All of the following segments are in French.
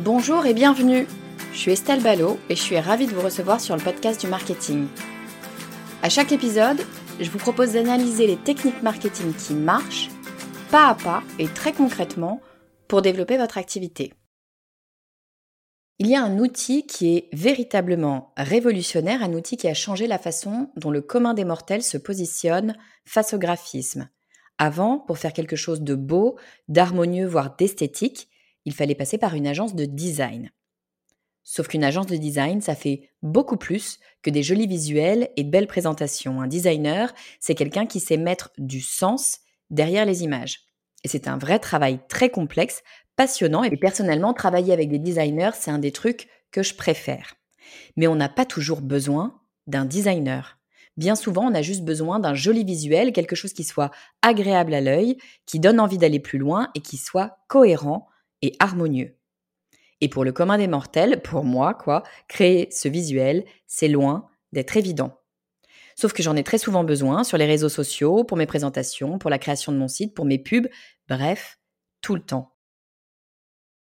Bonjour et bienvenue. Je suis Estelle Ballot et je suis ravie de vous recevoir sur le podcast du marketing. À chaque épisode, je vous propose d'analyser les techniques marketing qui marchent, pas à pas et très concrètement, pour développer votre activité. Il y a un outil qui est véritablement révolutionnaire, un outil qui a changé la façon dont le commun des mortels se positionne face au graphisme. Avant, pour faire quelque chose de beau, d'harmonieux, voire d'esthétique, il fallait passer par une agence de design. Sauf qu'une agence de design, ça fait beaucoup plus que des jolis visuels et de belles présentations. Un designer, c'est quelqu'un qui sait mettre du sens derrière les images. Et c'est un vrai travail très complexe, passionnant, et personnellement, travailler avec des designers, c'est un des trucs que je préfère. Mais on n'a pas toujours besoin d'un designer. Bien souvent, on a juste besoin d'un joli visuel, quelque chose qui soit agréable à l'œil, qui donne envie d'aller plus loin et qui soit cohérent et harmonieux. Et pour le commun des mortels, pour moi, quoi, créer ce visuel, c'est loin d'être évident. Sauf que j'en ai très souvent besoin sur les réseaux sociaux, pour mes présentations, pour la création de mon site, pour mes pubs, bref, tout le temps.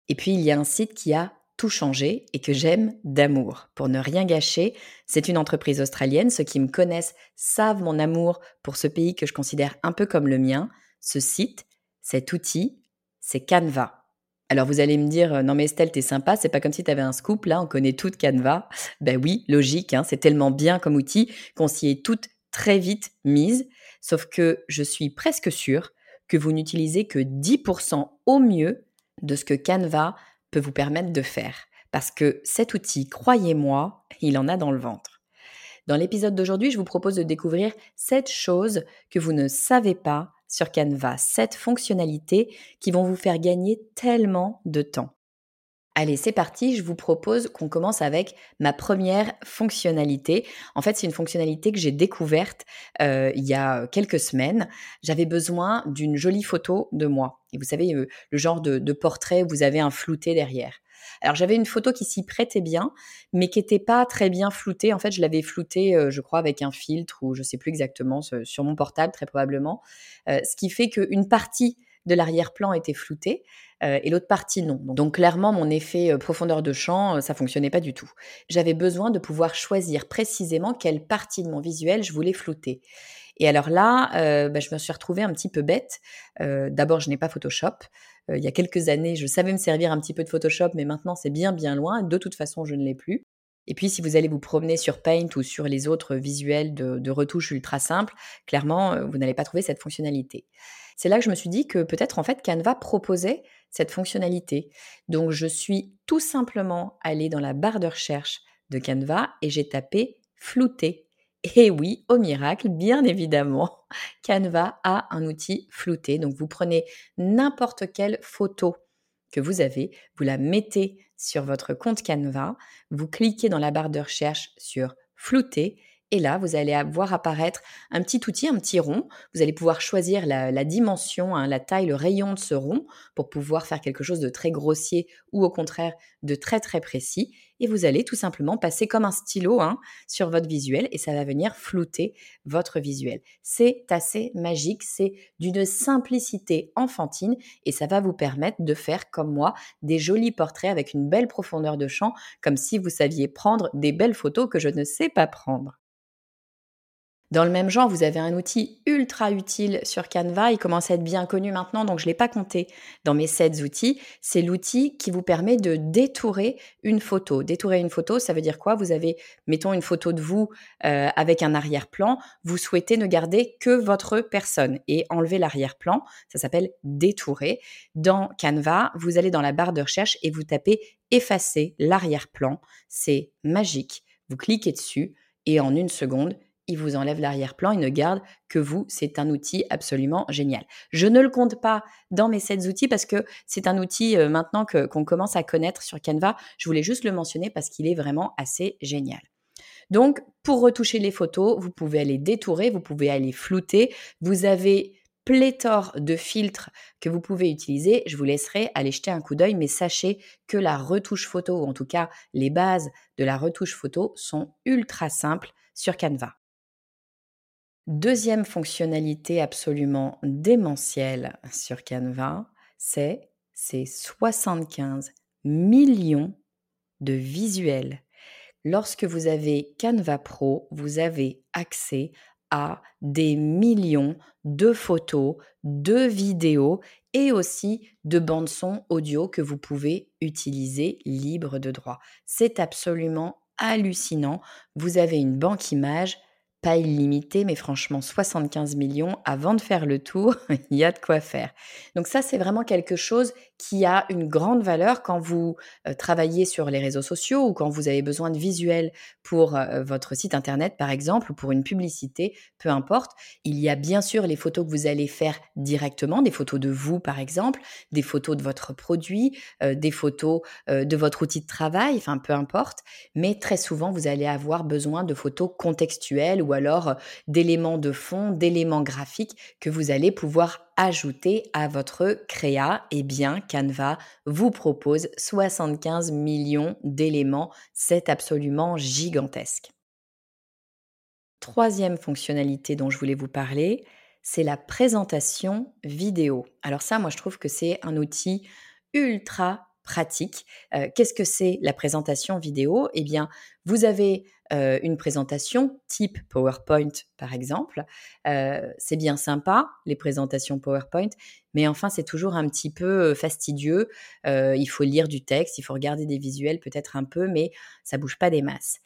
Et puis il y a un site qui a tout changé et que j'aime d'amour. Pour ne rien gâcher, c'est une entreprise australienne. Ceux qui me connaissent savent mon amour pour ce pays que je considère un peu comme le mien. Ce site, cet outil, c'est Canva. Alors vous allez me dire, euh, non mais Estelle, t'es sympa, c'est pas comme si t'avais un scoop, là, on connaît tout Canva. Ben oui, logique, hein, c'est tellement bien comme outil qu'on s'y est toutes très vite mise. Sauf que je suis presque sûre que vous n'utilisez que 10% au mieux de ce que Canva peut vous permettre de faire. Parce que cet outil, croyez-moi, il en a dans le ventre. Dans l'épisode d'aujourd'hui, je vous propose de découvrir 7 choses que vous ne savez pas sur Canva, 7 fonctionnalités qui vont vous faire gagner tellement de temps. Allez, c'est parti, je vous propose qu'on commence avec ma première fonctionnalité. En fait, c'est une fonctionnalité que j'ai découverte euh, il y a quelques semaines. J'avais besoin d'une jolie photo de moi. Et vous savez, euh, le genre de, de portrait où vous avez un flouté derrière. Alors j'avais une photo qui s'y prêtait bien, mais qui n'était pas très bien floutée. En fait, je l'avais floutée, euh, je crois, avec un filtre ou je ne sais plus exactement, sur mon portable très probablement. Euh, ce qui fait qu'une partie de l'arrière-plan était floutée euh, et l'autre partie non. Donc clairement, mon effet profondeur de champ, ça fonctionnait pas du tout. J'avais besoin de pouvoir choisir précisément quelle partie de mon visuel je voulais flouter. Et alors là, bah, je me suis retrouvée un petit peu bête. D'abord, je n'ai pas Photoshop. Euh, il y a quelques années, je savais me servir un petit peu de Photoshop, mais maintenant c'est bien bien loin. De toute façon, je ne l'ai plus. Et puis, si vous allez vous promener sur Paint ou sur les autres visuels de, de retouches ultra simples, clairement, euh, vous n'allez pas trouver cette fonctionnalité. C'est là que je me suis dit que peut-être en fait Canva proposait cette fonctionnalité. Donc, je suis tout simplement allée dans la barre de recherche de Canva et j'ai tapé flouter et oui, au miracle, bien évidemment, Canva a un outil flouté. Donc vous prenez n'importe quelle photo que vous avez, vous la mettez sur votre compte Canva, vous cliquez dans la barre de recherche sur flouter Et là, vous allez voir apparaître un petit outil, un petit rond. Vous allez pouvoir choisir la, dimension, hein, la taille, le rayon de ce rond pour pouvoir faire quelque chose de très grossier ou au contraire de très très précis. Et vous allez tout simplement passer comme un stylo hein, sur votre visuel et ça va venir flouter votre visuel. C'est assez magique, c'est d'une simplicité enfantine et ça va vous permettre de faire comme moi des jolis portraits avec une belle profondeur de champ, comme si vous saviez prendre des belles photos que je ne sais pas prendre. Dans le même genre, vous avez un outil ultra utile sur Canva. Il commence à être bien connu maintenant, donc je ne l'ai pas compté dans mes 7 outils. C'est l'outil qui vous permet de détourer une photo. Détourer une photo, ça veut dire quoi? Vous avez, mettons, une photo de vous euh, avec un arrière-plan. Vous souhaitez ne garder que votre personne et enlever l'arrière-plan. Ça s'appelle détourer. Dans Canva, vous allez dans la barre de recherche et vous tapez effacer l'arrière-plan. C'est magique. Vous cliquez dessus et en une seconde, il vous enlève l'arrière-plan, il ne garde que vous. C'est un outil absolument génial. Je ne le compte pas dans mes 7 outils parce que c'est un outil euh, maintenant qu'on commence à connaître sur Canva. Je voulais juste le mentionner parce qu'il est vraiment assez génial. Donc, pour retoucher les photos, vous pouvez aller détourer, vous pouvez aller flouter. Vous avez pléthore de filtres que vous pouvez utiliser. Je vous laisserai aller jeter un coup d'œil, mais sachez que la retouche photo, ou en tout cas les bases de la retouche photo, sont ultra simples sur Canva. Deuxième fonctionnalité absolument démentielle sur Canva, c'est ces 75 millions de visuels. Lorsque vous avez Canva Pro, vous avez accès à des millions de photos, de vidéos et aussi de bandes son audio que vous pouvez utiliser libre de droit. C'est absolument hallucinant. Vous avez une banque image pas illimité, mais franchement 75 millions, avant de faire le tour, il y a de quoi faire. Donc ça, c'est vraiment quelque chose qui a une grande valeur quand vous euh, travaillez sur les réseaux sociaux ou quand vous avez besoin de visuels pour euh, votre site internet, par exemple, ou pour une publicité, peu importe. Il y a bien sûr les photos que vous allez faire directement, des photos de vous, par exemple, des photos de votre produit, euh, des photos de votre outil de travail, enfin peu importe. Mais très souvent, vous allez avoir besoin de photos contextuelles ou alors d'éléments de fond, d'éléments graphiques que vous allez pouvoir ajouter à votre créa. Eh bien, Canva vous propose 75 millions d'éléments. C'est absolument gigantesque. Troisième fonctionnalité dont je voulais vous parler, c'est la présentation vidéo. Alors ça, moi, je trouve que c'est un outil ultra pratique. Euh, qu'est-ce que c'est la présentation vidéo? Eh bien, vous avez euh, une présentation type PowerPoint, par exemple. Euh, c'est bien sympa, les présentations PowerPoint, mais enfin, c'est toujours un petit peu fastidieux. il faut lire du texte, il faut regarder des visuels peut-être un peu, mais ça bouge pas des masses.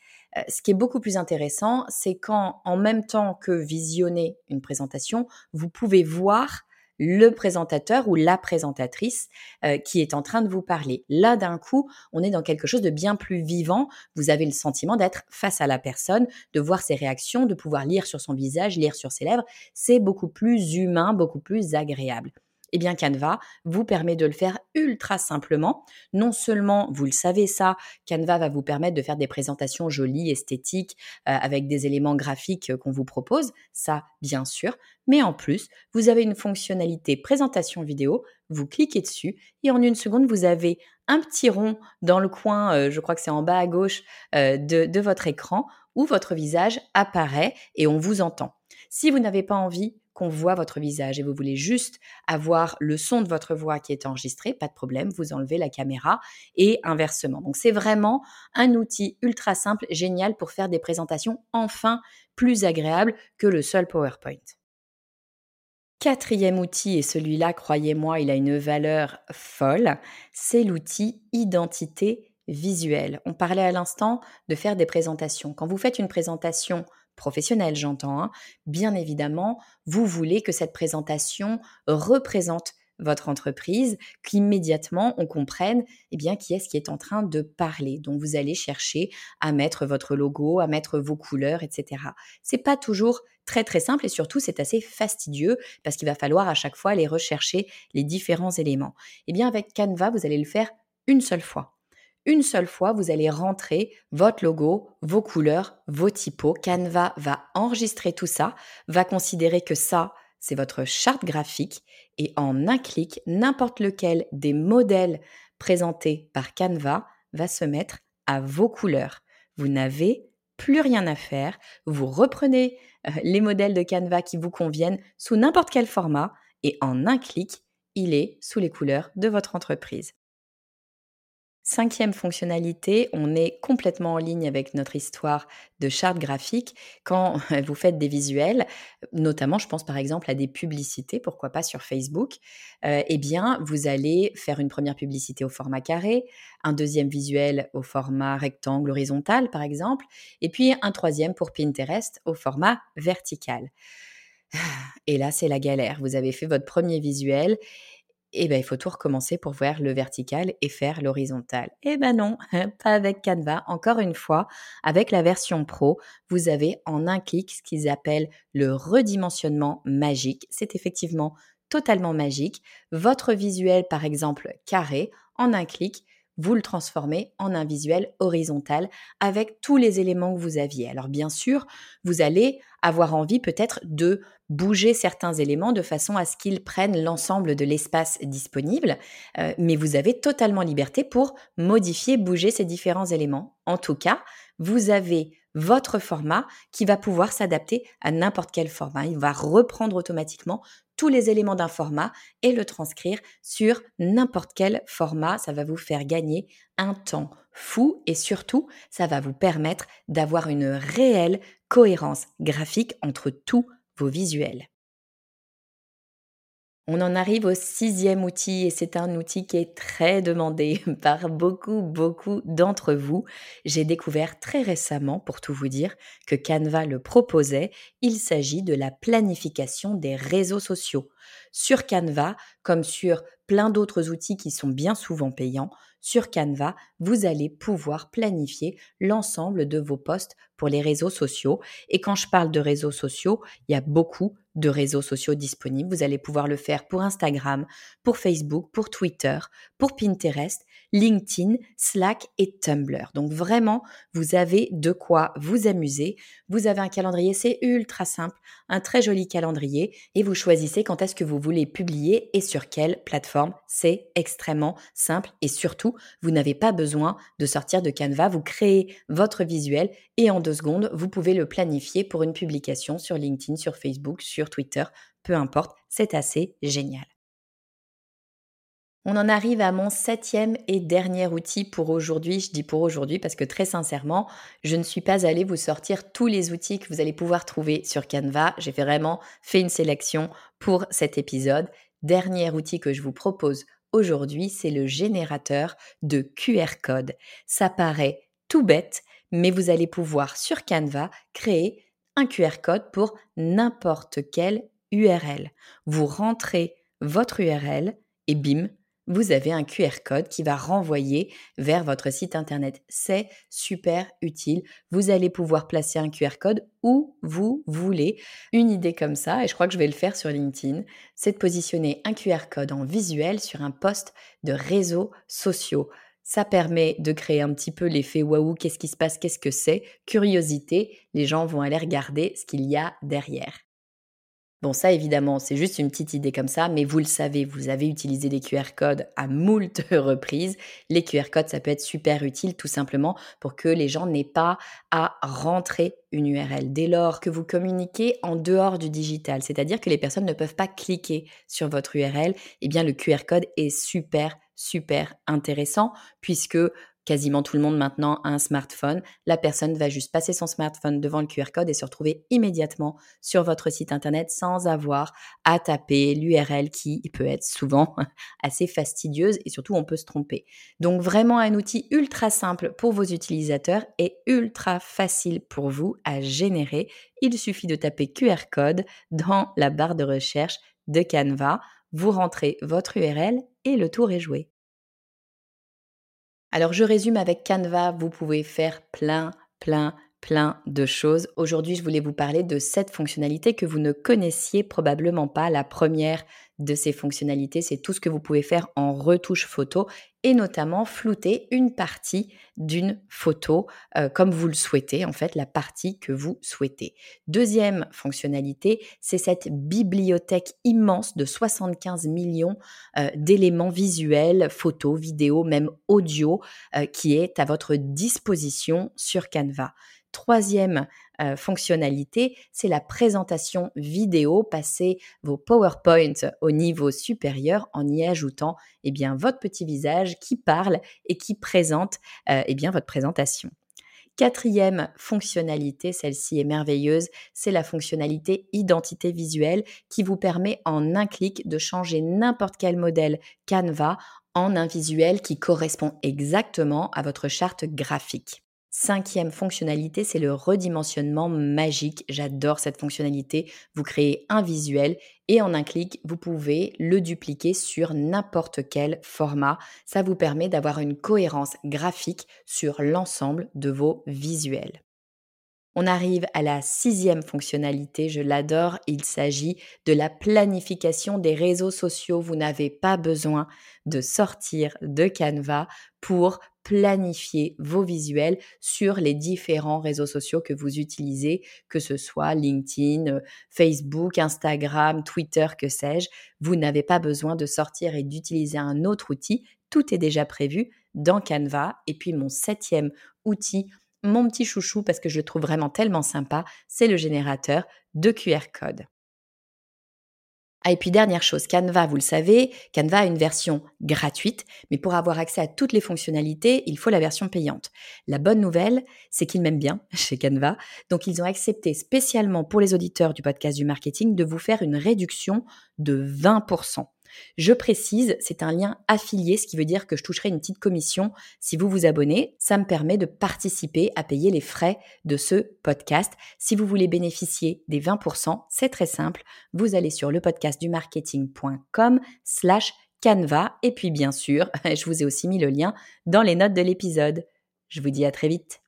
ce qui est beaucoup plus intéressant, c'est quand, en même temps que visionner une présentation, vous pouvez voir le présentateur ou la présentatrice euh, qui est en train de vous parler. Là, d'un coup, on est dans quelque chose de bien plus vivant. Vous avez le sentiment d'être face à la personne, de voir ses réactions, de pouvoir lire sur son visage, lire sur ses lèvres. C'est beaucoup plus humain, beaucoup plus agréable. Eh bien, Canva vous permet de le faire ultra simplement. Non seulement, vous le savez ça, Canva va vous permettre de faire des présentations jolies, esthétiques, euh, avec des éléments graphiques euh, qu'on vous propose, ça bien sûr, mais en plus, vous avez une fonctionnalité présentation vidéo, vous cliquez dessus et en une seconde, vous avez un petit rond dans le coin, euh, je crois que c'est en bas à gauche de, de votre écran, où votre visage apparaît et on vous entend. Si vous n'avez pas envie qu'on voit votre visage et vous voulez juste avoir le son de votre voix qui est enregistré, pas de problème, vous enlevez la caméra et inversement. Donc c'est vraiment un outil ultra simple, génial pour faire des présentations enfin plus agréables que le seul PowerPoint. Quatrième outil, et celui-là, croyez-moi, il a une valeur folle, c'est l'outil identité visuelle. On parlait à l'instant de faire des présentations. Quand vous faites une présentation professionnel, j'entends, hein. bien évidemment, vous voulez que cette présentation représente votre entreprise, qu'immédiatement on comprenne eh bien qui est-ce qui est en train de parler. Donc vous allez chercher à mettre votre logo, à mettre vos couleurs, etc. C'est pas toujours très très simple et surtout c'est assez fastidieux parce qu'il va falloir à chaque fois aller rechercher les différents éléments. Eh bien avec Canva, vous allez le faire une seule fois. Une seule fois, vous allez rentrer votre logo, vos couleurs, vos typos. Canva va enregistrer tout ça, va considérer que ça, c'est votre charte graphique et en un clic, n'importe lequel des modèles présentés par Canva va se mettre à vos couleurs. Vous n'avez plus rien à faire. Vous reprenez euh, les modèles de Canva qui vous conviennent sous n'importe quel format et en un clic, il est sous les couleurs de votre entreprise. Cinquième fonctionnalité, on est complètement en ligne avec notre histoire de charte graphique. Quand vous faites des visuels, notamment je pense par exemple à des publicités, pourquoi pas sur Facebook, euh, eh bien vous allez faire une première publicité au format carré, un deuxième visuel au format rectangle horizontal par exemple, et puis un troisième pour Pinterest au format vertical. Et là, c'est la galère. Vous avez fait votre premier visuel et ben, il faut tout recommencer pour voir le vertical et faire l'horizontal. Eh ben non, pas avec Canva. Encore une fois, avec la version pro, vous avez en un clic ce qu'ils appellent le redimensionnement magique. C'est effectivement totalement magique. Votre visuel, par exemple, carré, en un clic, vous le transformez en un visuel horizontal avec tous les éléments que vous aviez. Alors bien sûr, vous allez avoir envie peut-être de bouger certains éléments de façon à ce qu'ils prennent l'ensemble de l'espace disponible, euh, mais vous avez totalement liberté pour modifier, bouger ces différents éléments. En tout cas, vous avez votre format qui va pouvoir s'adapter à n'importe quel format. Il va reprendre automatiquement tous les éléments d'un format et le transcrire sur n'importe quel format. Ça va vous faire gagner un temps fou et surtout, ça va vous permettre d'avoir une réelle cohérence graphique entre tous vos visuels. On en arrive au sixième outil et c'est un outil qui est très demandé par beaucoup, beaucoup d'entre vous. J'ai découvert très récemment, pour tout vous dire, que Canva le proposait. Il s'agit de la planification des réseaux sociaux. Sur Canva, comme sur plein d'autres outils qui sont bien souvent payants, sur Canva, vous allez pouvoir planifier l'ensemble de vos posts pour les réseaux sociaux. Et quand je parle de réseaux sociaux, il y a beaucoup de réseaux sociaux disponibles. Vous allez pouvoir le faire pour Instagram, pour Facebook, pour Twitter, pour Pinterest, LinkedIn, Slack et Tumblr. Donc vraiment, vous avez de quoi vous amuser. Vous avez un calendrier, c'est ultra simple, un très joli calendrier et vous choisissez quand est-ce que vous voulez publier et sur quelle plateforme. C'est extrêmement simple et surtout, vous n'avez pas besoin de sortir de Canva. Vous créez votre visuel et en deux secondes, vous pouvez le planifier pour une publication sur LinkedIn, sur Facebook, sur Twitter, peu importe. C'est assez génial. On en arrive à mon septième et dernier outil pour aujourd'hui. Je dis pour aujourd'hui parce que très sincèrement, je ne suis pas allée vous sortir tous les outils que vous allez pouvoir trouver sur Canva. J'ai vraiment fait une sélection pour cet épisode. Dernier outil que je vous propose aujourd'hui, c'est le générateur de QR code. Ça paraît tout bête, mais vous allez pouvoir sur Canva créer un QR code pour n'importe quelle URL. Vous rentrez votre URL et bim, vous avez un QR code qui va renvoyer vers votre site internet. C'est super utile. Vous allez pouvoir placer un QR code où vous voulez. Une idée comme ça, et je crois que je vais le faire sur LinkedIn, c'est de positionner un QR code en visuel sur un poste de réseaux sociaux. Ça permet de créer un petit peu l'effet waouh, qu'est-ce qui se passe, qu'est-ce que c'est, curiosité, les gens vont aller regarder ce qu'il y a derrière. Bon, ça évidemment, c'est juste une petite idée comme ça, mais vous le savez, vous avez utilisé des QR codes à moult reprises. Les QR codes, ça peut être super utile tout simplement pour que les gens n'aient pas à rentrer une URL dès lors que vous communiquez en dehors du digital, c'est-à-dire que les personnes ne peuvent pas cliquer sur votre URL, eh bien le QR code est super super intéressant puisque quasiment tout le monde maintenant a un smartphone. La personne va juste passer son smartphone devant le QR code et se retrouver immédiatement sur votre site internet sans avoir à taper l'URL qui peut être souvent assez fastidieuse et surtout on peut se tromper. Donc vraiment un outil ultra simple pour vos utilisateurs et ultra facile pour vous à générer. Il suffit de taper QR code dans la barre de recherche de Canva. Vous rentrez votre URL et le tour est joué. Alors je résume avec Canva, vous pouvez faire plein, plein, plein de choses. Aujourd'hui, je voulais vous parler de cette fonctionnalité que vous ne connaissiez probablement pas. La première, de ces fonctionnalités, c'est tout ce que vous pouvez faire en retouche photo et notamment flouter une partie d'une photo euh, comme vous le souhaitez, en fait, la partie que vous souhaitez. Deuxième fonctionnalité, c'est cette bibliothèque immense de 75 millions euh, d'éléments visuels, photos, vidéos, même audio, euh, qui est à votre disposition sur Canva. Troisième euh, fonctionnalité, c'est la présentation vidéo. Passez vos PowerPoint au niveau supérieur en y ajoutant eh bien, votre petit visage qui parle et qui présente euh, eh bien, votre présentation. Quatrième fonctionnalité, celle-ci est merveilleuse, c'est la fonctionnalité identité visuelle qui vous permet en un clic de changer n'importe quel modèle Canva en un visuel qui correspond exactement à votre charte graphique. Cinquième fonctionnalité, c'est le redimensionnement magique. J'adore cette fonctionnalité. Vous créez un visuel et en un clic, vous pouvez le dupliquer sur n'importe quel format. Ça vous permet d'avoir une cohérence graphique sur l'ensemble de vos visuels. On arrive à la sixième fonctionnalité, je l'adore, il s'agit de la planification des réseaux sociaux. Vous n'avez pas besoin de sortir de Canva pour planifier vos visuels sur les différents réseaux sociaux que vous utilisez, que ce soit LinkedIn, Facebook, Instagram, Twitter, que sais-je. Vous n'avez pas besoin de sortir et d'utiliser un autre outil. Tout est déjà prévu dans Canva. Et puis mon septième outil, mon petit chouchou parce que je le trouve vraiment tellement sympa, c'est le générateur de QR code. Ah, et puis dernière chose, Canva, vous le savez, Canva a une version gratuite, mais pour avoir accès à toutes les fonctionnalités, il faut la version payante. La bonne nouvelle, c'est qu'ils m'aiment bien chez Canva, donc ils ont accepté spécialement pour les auditeurs du podcast du marketing de vous faire une réduction de 20%. Je précise, c'est un lien affilié, ce qui veut dire que je toucherai une petite commission si vous vous abonnez. Ça me permet de participer à payer les frais de ce podcast. Si vous voulez bénéficier des 20%, c'est très simple. Vous allez sur le podcast du marketing.com slash Canva. Et puis bien sûr, je vous ai aussi mis le lien dans les notes de l'épisode. Je vous dis à très vite.